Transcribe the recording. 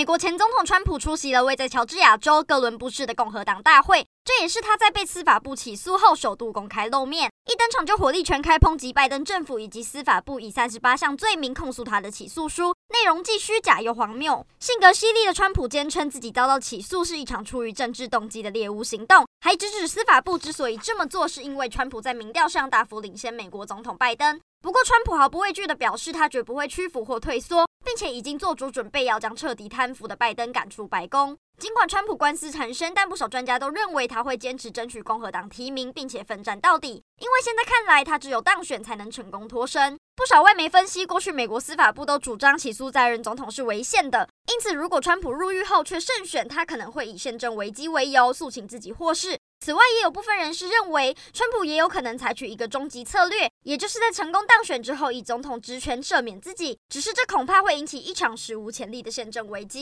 美国前总统川普出席了位在乔治亚州哥伦布市的共和党大会，这也是他在被司法部起诉后首度公开露面。一登场就火力全开，抨击拜登政府以及司法部以三十八项罪名控诉他的起诉书，内容既虚假又荒谬。性格犀利的川普坚称自己遭到起诉是一场出于政治动机的猎巫行动，还直指司法部之所以这么做，是因为川普在民调上大幅领先美国总统拜登。不过，川普毫不畏惧地表示，他绝不会屈服或退缩，并且已经做足准备要将彻底贪腐的拜登赶出白宫。尽管川普官司缠身，但不少专家都认为他会坚持争取共和党提名，并且奋战到底。因为现在看来，他只有当选才能成功脱身。不少外媒分析，过去美国司法部都主张起诉在任总统是违宪的，因此如果川普入狱后却胜选，他可能会以宪政危机为由诉请自己获释。此外，也有部分人士认为，川普也有可能采取一个终极策略，也就是在成功当选之后，以总统职权赦免自己。只是这恐怕会引起一场史无前例的宪政危机。